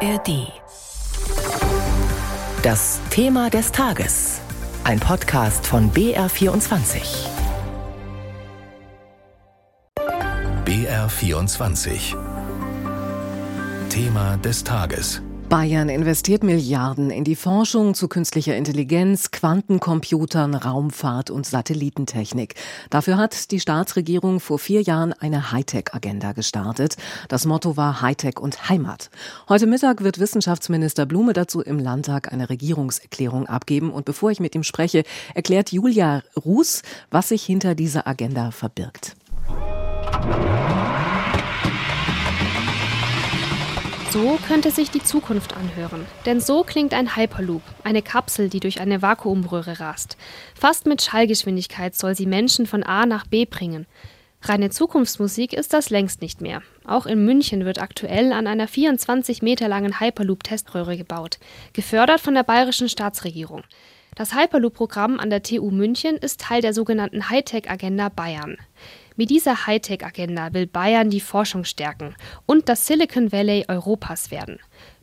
ARD. Das Thema des Tages. Ein Podcast von BR24. BR24. Thema des Tages. Bayern investiert Milliarden in die Forschung zu künstlicher Intelligenz, Quantencomputern, Raumfahrt und Satellitentechnik. Dafür hat die Staatsregierung vor vier Jahren eine Hightech-Agenda gestartet. Das Motto war Hightech und Heimat. Heute Mittag wird Wissenschaftsminister Blume dazu im Landtag eine Regierungserklärung abgeben. Und bevor ich mit ihm spreche, erklärt Julia Ruß, was sich hinter dieser Agenda verbirgt. So könnte sich die Zukunft anhören. Denn so klingt ein Hyperloop, eine Kapsel, die durch eine Vakuumröhre rast. Fast mit Schallgeschwindigkeit soll sie Menschen von A nach B bringen. Reine Zukunftsmusik ist das längst nicht mehr. Auch in München wird aktuell an einer 24 Meter langen Hyperloop-Teströhre gebaut, gefördert von der bayerischen Staatsregierung. Das Hyperloop-Programm an der TU München ist Teil der sogenannten Hightech-Agenda Bayern. Mit dieser Hightech-Agenda will Bayern die Forschung stärken und das Silicon Valley Europas werden.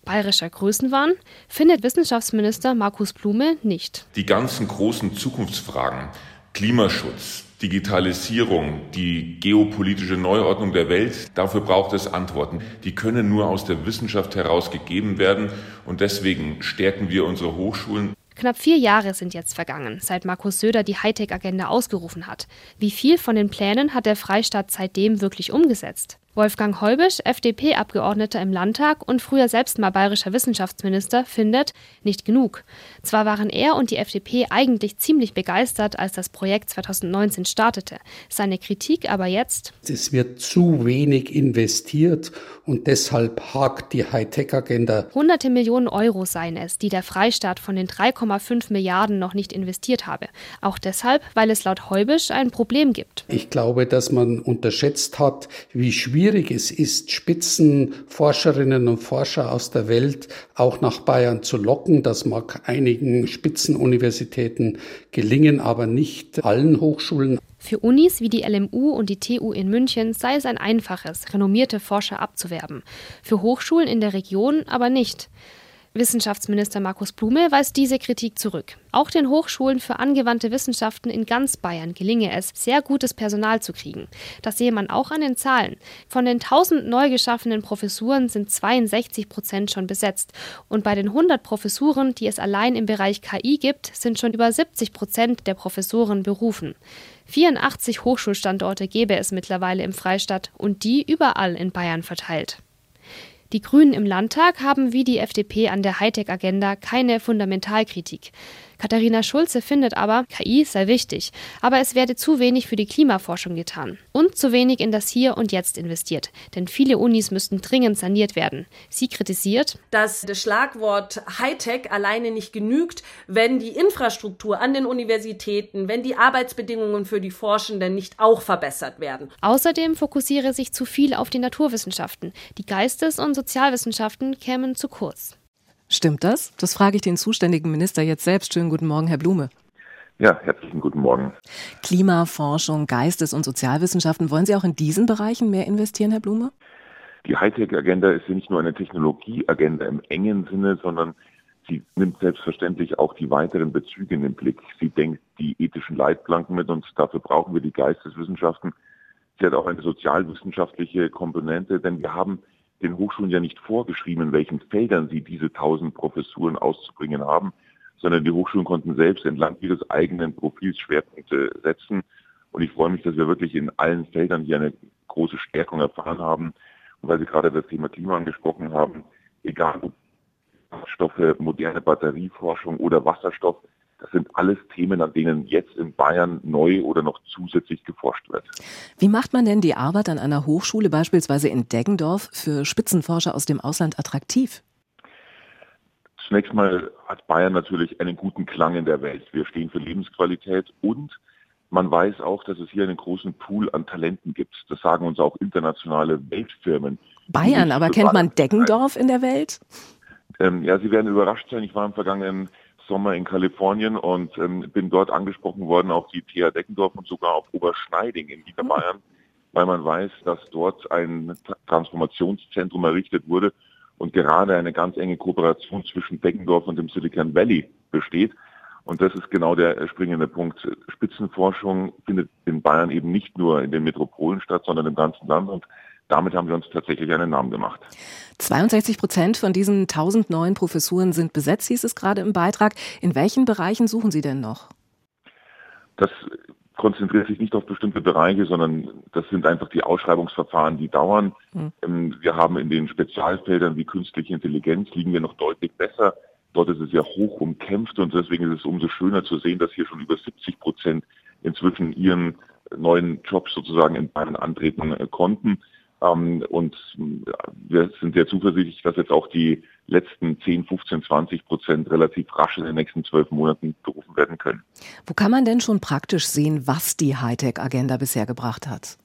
Bayerischer Größenwahn findet Wissenschaftsminister Markus Blume nicht. Die ganzen großen Zukunftsfragen, Klimaschutz, Digitalisierung, die geopolitische Neuordnung der Welt, dafür braucht es Antworten. Die können nur aus der Wissenschaft heraus gegeben werden und deswegen stärken wir unsere Hochschulen. Knapp vier Jahre sind jetzt vergangen, seit Markus Söder die Hightech-Agenda ausgerufen hat. Wie viel von den Plänen hat der Freistaat seitdem wirklich umgesetzt? Wolfgang Heubisch, FDP-Abgeordneter im Landtag und früher selbst mal bayerischer Wissenschaftsminister, findet nicht genug. Zwar waren er und die FDP eigentlich ziemlich begeistert, als das Projekt 2019 startete. Seine Kritik aber jetzt. Es wird zu wenig investiert und deshalb hakt die Hightech-Agenda. Hunderte Millionen Euro seien es, die der Freistaat von den 3,5 Milliarden noch nicht investiert habe. Auch deshalb, weil es laut Heubisch ein Problem gibt. Ich glaube, dass man unterschätzt hat, wie schwierig schwierig es ist, Spitzenforscherinnen und Forscher aus der Welt auch nach Bayern zu locken. Das mag einigen Spitzenuniversitäten gelingen, aber nicht allen Hochschulen. Für Unis wie die LMU und die TU in München sei es ein einfaches, renommierte Forscher abzuwerben. Für Hochschulen in der Region aber nicht. Wissenschaftsminister Markus Blume weist diese Kritik zurück. Auch den Hochschulen für angewandte Wissenschaften in ganz Bayern gelinge es, sehr gutes Personal zu kriegen. Das sehe man auch an den Zahlen. Von den 1000 neu geschaffenen Professuren sind 62 Prozent schon besetzt. Und bei den 100 Professuren, die es allein im Bereich KI gibt, sind schon über 70 Prozent der Professoren berufen. 84 Hochschulstandorte gäbe es mittlerweile im Freistaat und die überall in Bayern verteilt. Die Grünen im Landtag haben wie die FDP an der Hightech-Agenda keine Fundamentalkritik. Katharina Schulze findet aber, KI sei wichtig, aber es werde zu wenig für die Klimaforschung getan und zu wenig in das Hier und Jetzt investiert, denn viele Unis müssten dringend saniert werden. Sie kritisiert, dass das Schlagwort Hightech alleine nicht genügt, wenn die Infrastruktur an den Universitäten, wenn die Arbeitsbedingungen für die Forschenden nicht auch verbessert werden. Außerdem fokussiere sich zu viel auf die Naturwissenschaften. Die Geistes- und Sozialwissenschaften kämen zu kurz. Stimmt das? Das frage ich den zuständigen Minister jetzt selbst. Schönen guten Morgen, Herr Blume. Ja, herzlichen guten Morgen. Klimaforschung, Geistes- und Sozialwissenschaften. Wollen Sie auch in diesen Bereichen mehr investieren, Herr Blume? Die Hightech-Agenda ist ja nicht nur eine Technologie-Agenda im engen Sinne, sondern sie nimmt selbstverständlich auch die weiteren Bezüge in den Blick. Sie denkt die ethischen Leitplanken mit und dafür brauchen wir die Geisteswissenschaften. Sie hat auch eine sozialwissenschaftliche Komponente, denn wir haben den Hochschulen ja nicht vorgeschrieben, in welchen Feldern sie diese 1000 Professuren auszubringen haben, sondern die Hochschulen konnten selbst entlang ihres eigenen Profils Schwerpunkte setzen. Und ich freue mich, dass wir wirklich in allen Feldern hier eine große Stärkung erfahren haben. Und weil Sie gerade das Thema Klima angesprochen haben, egal ob Stoffe, moderne Batterieforschung oder Wasserstoff, das sind alles Themen, an denen jetzt in Bayern neu oder noch zusätzlich geforscht wird. Wie macht man denn die Arbeit an einer Hochschule beispielsweise in Deggendorf für Spitzenforscher aus dem Ausland attraktiv? Zunächst mal hat Bayern natürlich einen guten Klang in der Welt. Wir stehen für Lebensqualität und man weiß auch, dass es hier einen großen Pool an Talenten gibt. Das sagen uns auch internationale Weltfirmen. Bayern, aber kennt man Deggendorf in der Welt? Ähm, ja, Sie werden überrascht sein. Ich war im vergangenen Sommer in Kalifornien und ähm, bin dort angesprochen worden auf die TH Deckendorf und sogar auf Oberschneiding in Niederbayern, weil man weiß, dass dort ein Transformationszentrum errichtet wurde und gerade eine ganz enge Kooperation zwischen Deggendorf und dem Silicon Valley besteht. Und das ist genau der springende Punkt. Spitzenforschung findet in Bayern eben nicht nur in den Metropolen statt, sondern im ganzen Land. Und damit haben wir uns tatsächlich einen Namen gemacht. 62 Prozent von diesen 1000 neuen Professuren sind besetzt, hieß es gerade im Beitrag. In welchen Bereichen suchen Sie denn noch? Das konzentriert sich nicht auf bestimmte Bereiche, sondern das sind einfach die Ausschreibungsverfahren, die dauern. Mhm. Wir haben in den Spezialfeldern wie künstliche Intelligenz liegen wir noch deutlich besser. Dort ist es ja hoch umkämpft und deswegen ist es umso schöner zu sehen, dass hier schon über 70 Prozent inzwischen ihren neuen Jobs sozusagen in Bayern antreten äh, konnten. Ähm, und wir sind sehr zuversichtlich, dass jetzt auch die letzten 10, 15, 20 Prozent relativ rasch in den nächsten zwölf Monaten berufen werden können. Wo kann man denn schon praktisch sehen, was die Hightech-Agenda bisher gebracht hat?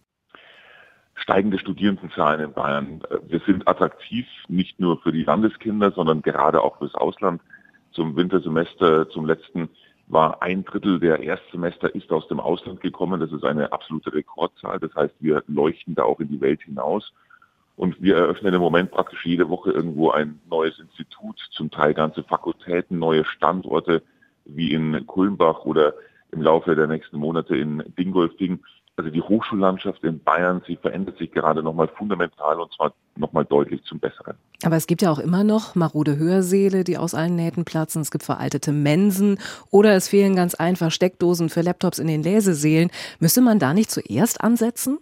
steigende Studierendenzahlen in Bayern. Wir sind attraktiv nicht nur für die Landeskinder, sondern gerade auch fürs Ausland. Zum Wintersemester, zum letzten war ein Drittel der Erstsemester ist aus dem Ausland gekommen. Das ist eine absolute Rekordzahl. Das heißt, wir leuchten da auch in die Welt hinaus. Und wir eröffnen im Moment praktisch jede Woche irgendwo ein neues Institut, zum Teil ganze Fakultäten, neue Standorte wie in Kulmbach oder im Laufe der nächsten Monate in Dingolfing. Also die Hochschullandschaft in Bayern, sie verändert sich gerade nochmal fundamental und zwar nochmal deutlich zum Besseren. Aber es gibt ja auch immer noch marode Hörsäle, die aus allen Nähten platzen. Es gibt veraltete Mensen oder es fehlen ganz einfach Steckdosen für Laptops in den Lesesälen. Müsste man da nicht zuerst ansetzen?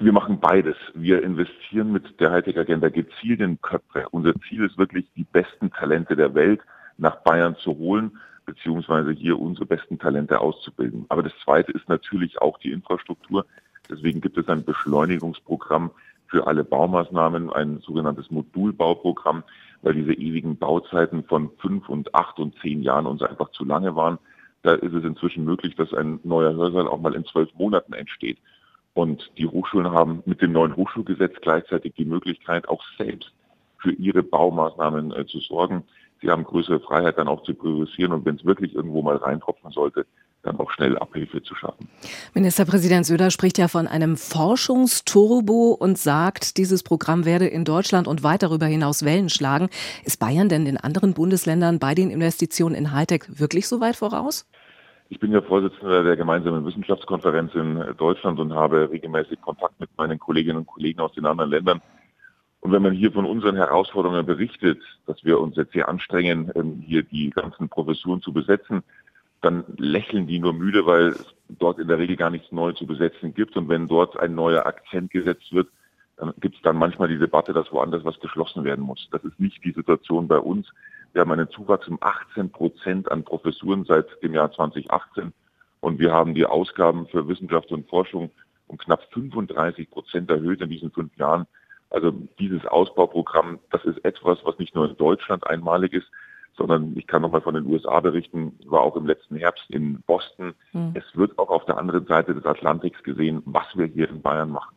Wir machen beides. Wir investieren mit der Hightech-Agenda gezielt in Köpfe. Unser Ziel ist wirklich, die besten Talente der Welt nach Bayern zu holen beziehungsweise hier unsere besten Talente auszubilden. Aber das Zweite ist natürlich auch die Infrastruktur. Deswegen gibt es ein Beschleunigungsprogramm für alle Baumaßnahmen, ein sogenanntes Modulbauprogramm, weil diese ewigen Bauzeiten von fünf und acht und zehn Jahren uns einfach zu lange waren. Da ist es inzwischen möglich, dass ein neuer Hörsaal auch mal in zwölf Monaten entsteht. Und die Hochschulen haben mit dem neuen Hochschulgesetz gleichzeitig die Möglichkeit, auch selbst für ihre Baumaßnahmen äh, zu sorgen sie haben größere Freiheit dann auch zu priorisieren und wenn es wirklich irgendwo mal reintropfen sollte, dann auch schnell Abhilfe zu schaffen. Ministerpräsident Söder spricht ja von einem Forschungsturbo und sagt, dieses Programm werde in Deutschland und weit darüber hinaus Wellen schlagen. Ist Bayern denn in anderen Bundesländern bei den Investitionen in Hightech wirklich so weit voraus? Ich bin ja Vorsitzender der gemeinsamen Wissenschaftskonferenz in Deutschland und habe regelmäßig Kontakt mit meinen Kolleginnen und Kollegen aus den anderen Ländern. Und wenn man hier von unseren Herausforderungen berichtet, dass wir uns jetzt hier anstrengen, ähm, hier die ganzen Professuren zu besetzen, dann lächeln die nur müde, weil es dort in der Regel gar nichts neu zu besetzen gibt. Und wenn dort ein neuer Akzent gesetzt wird, dann gibt es dann manchmal die Debatte, dass woanders was geschlossen werden muss. Das ist nicht die Situation bei uns. Wir haben einen Zuwachs um 18 Prozent an Professuren seit dem Jahr 2018 und wir haben die Ausgaben für Wissenschaft und Forschung um knapp 35 Prozent erhöht in diesen fünf Jahren. Also dieses Ausbauprogramm, das ist etwas, was nicht nur in Deutschland einmalig ist, sondern ich kann nochmal von den USA berichten, war auch im letzten Herbst in Boston. Mhm. Es wird auch auf der anderen Seite des Atlantiks gesehen, was wir hier in Bayern machen.